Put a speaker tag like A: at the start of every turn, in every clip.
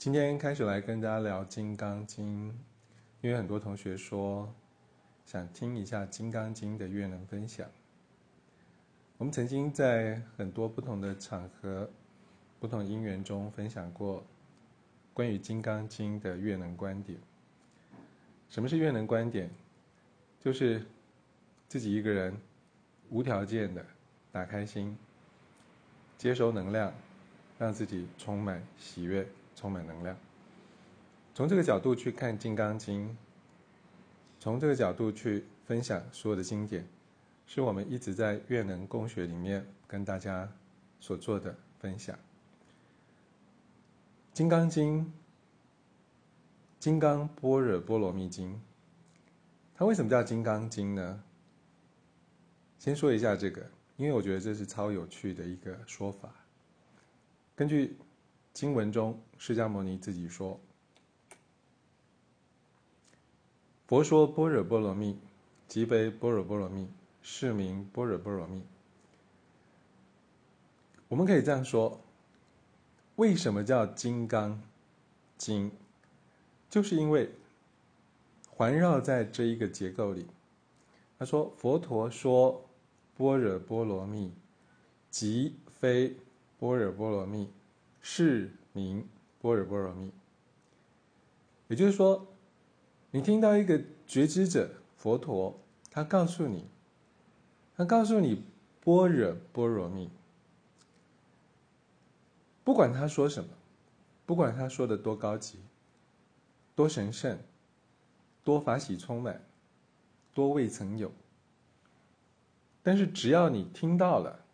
A: 今天开始来跟大家聊《金刚经》，因为很多同学说想听一下《金刚经》的阅能分享。我们曾经在很多不同的场合、不同因缘中分享过关于《金刚经》的阅能观点。什么是阅能观点？就是自己一个人无条件的打开心，接收能量，让自己充满喜悦。充满能量。从这个角度去看《金刚经》，从这个角度去分享所有的经典，是我们一直在月能共学里面跟大家所做的分享。《金刚经》《金刚般若波罗蜜经》，它为什么叫《金刚经》呢？先说一下这个，因为我觉得这是超有趣的一个说法。根据经文中，释迦牟尼自己说：“佛说般若波罗蜜，即非般若波罗蜜，是名般若波罗蜜。”我们可以这样说：为什么叫《金刚经》？就是因为环绕在这一个结构里。他说：“佛陀说般若波罗蜜，即非般若波罗蜜。”是名般若波罗蜜，也就是说，你听到一个觉知者佛陀，他告诉你，他告诉你般若波罗蜜，不管他说什么，不管他说的多高级、多神圣、多法喜充满、多未曾有，但是只要你听到了，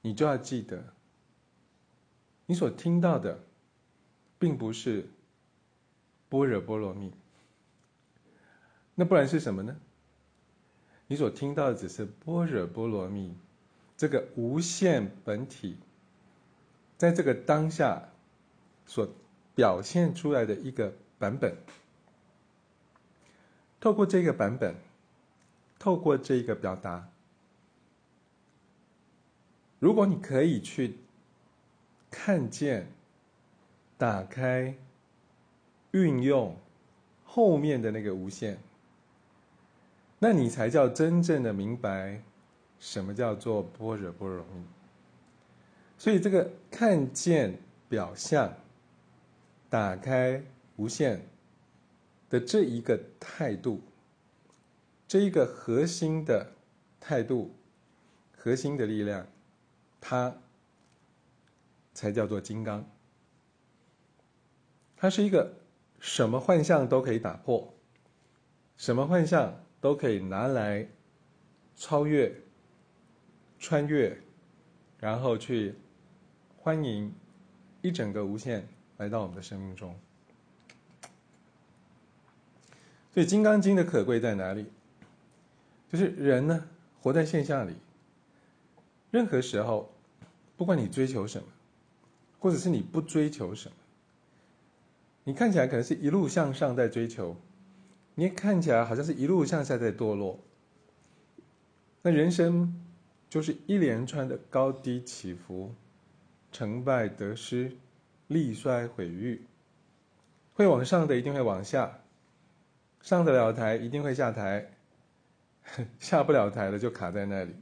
A: 你就要记得。你所听到的，并不是般若波罗蜜，那不然是什么呢？你所听到的只是般若波罗蜜这个无限本体，在这个当下所表现出来的一个版本。透过这个版本，透过这一个表达，如果你可以去。看见、打开、运用后面的那个无限，那你才叫真正的明白什么叫做般若波罗蜜。所以，这个看见表象、打开无限的这一个态度，这一个核心的态度、核心的力量，它。才叫做金刚。它是一个什么幻象都可以打破，什么幻象都可以拿来超越、穿越，然后去欢迎一整个无限来到我们的生命中。所以，《金刚经》的可贵在哪里？就是人呢，活在现象里，任何时候，不管你追求什么。或者是你不追求什么，你看起来可能是一路向上在追求，你看起来好像是一路向下在堕落。那人生就是一连串的高低起伏，成败得失，利衰毁誉，会往上的一定会往下，上得了台一定会下台，下不了台的就卡在那里。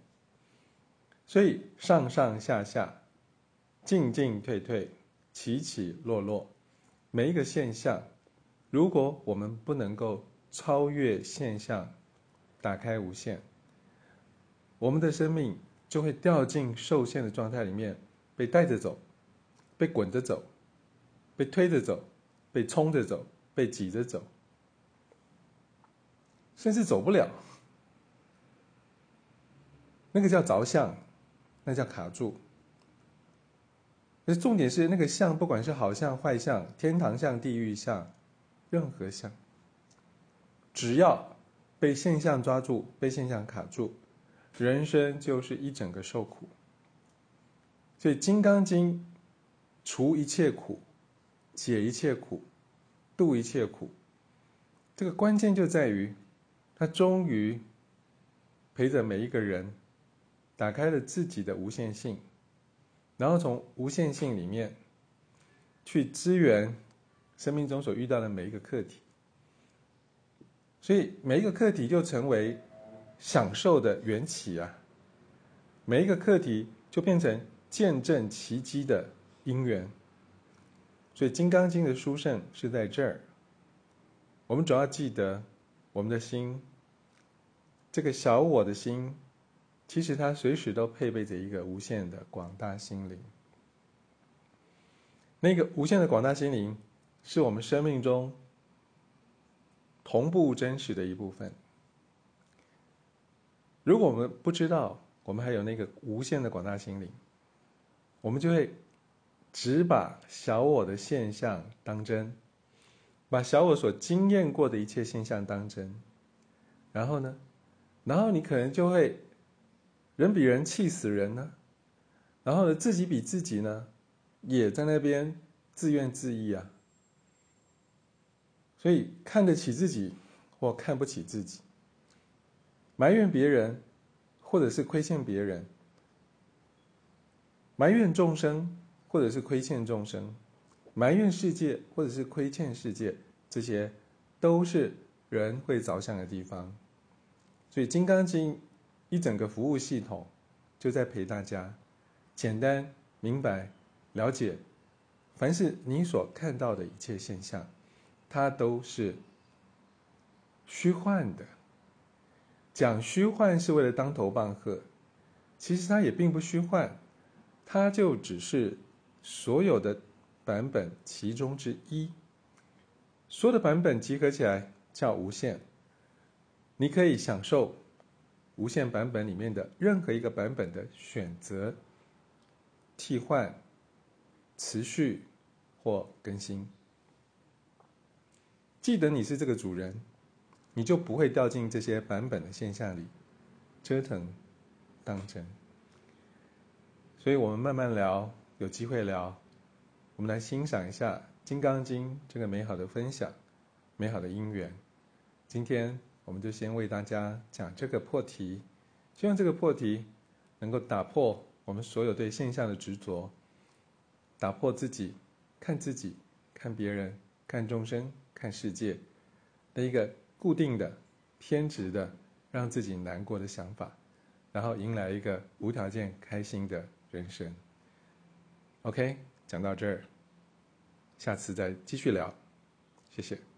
A: 所以上上下下。进进退退，起起落落，每一个现象，如果我们不能够超越现象，打开无限，我们的生命就会掉进受限的状态里面，被带着走，被滚着走，被推着走，被冲着走，被挤着走，甚至走不了。那个叫着相，那叫卡住。重点是那个相，不管是好相坏相，天堂相、地狱相，任何相，只要被现象抓住、被现象卡住，人生就是一整个受苦。所以《金刚经》除一切苦、解一切苦、度一切苦，这个关键就在于，它终于陪着每一个人，打开了自己的无限性。然后从无限性里面去支援生命中所遇到的每一个课题，所以每一个课题就成为享受的缘起啊！每一个课题就变成见证奇迹的因缘。所以《金刚经》的殊胜是在这儿。我们主要记得，我们的心，这个小我的心，其实它随时都配备着一个无限的广大心灵。那个无限的广大心灵。是我们生命中同步真实的一部分。如果我们不知道我们还有那个无限的广大心灵，我们就会只把小我的现象当真，把小我所经验过的一切现象当真，然后呢，然后你可能就会人比人气死人呢，然后呢，自己比自己呢，也在那边自怨自艾啊。所以看得起自己，或看不起自己；埋怨别人，或者是亏欠别人；埋怨众生，或者是亏欠众生；埋怨世界，或者是亏欠世界，这些都是人会着想的地方。所以《金刚经》一整个服务系统，就在陪大家简单明白了解，凡是你所看到的一切现象。它都是虚幻的，讲虚幻是为了当头棒喝，其实它也并不虚幻，它就只是所有的版本其中之一。所有的版本集合起来叫无限，你可以享受无限版本里面的任何一个版本的选择、替换、持续或更新。记得你是这个主人，你就不会掉进这些版本的现象里折腾当真。所以我们慢慢聊，有机会聊，我们来欣赏一下《金刚经》这个美好的分享，美好的因缘。今天我们就先为大家讲这个破题，希望这个破题能够打破我们所有对现象的执着，打破自己看自己、看别人、看众生。看世界的一个固定的、偏执的、让自己难过的想法，然后迎来一个无条件开心的人生。OK，讲到这儿，下次再继续聊，谢谢。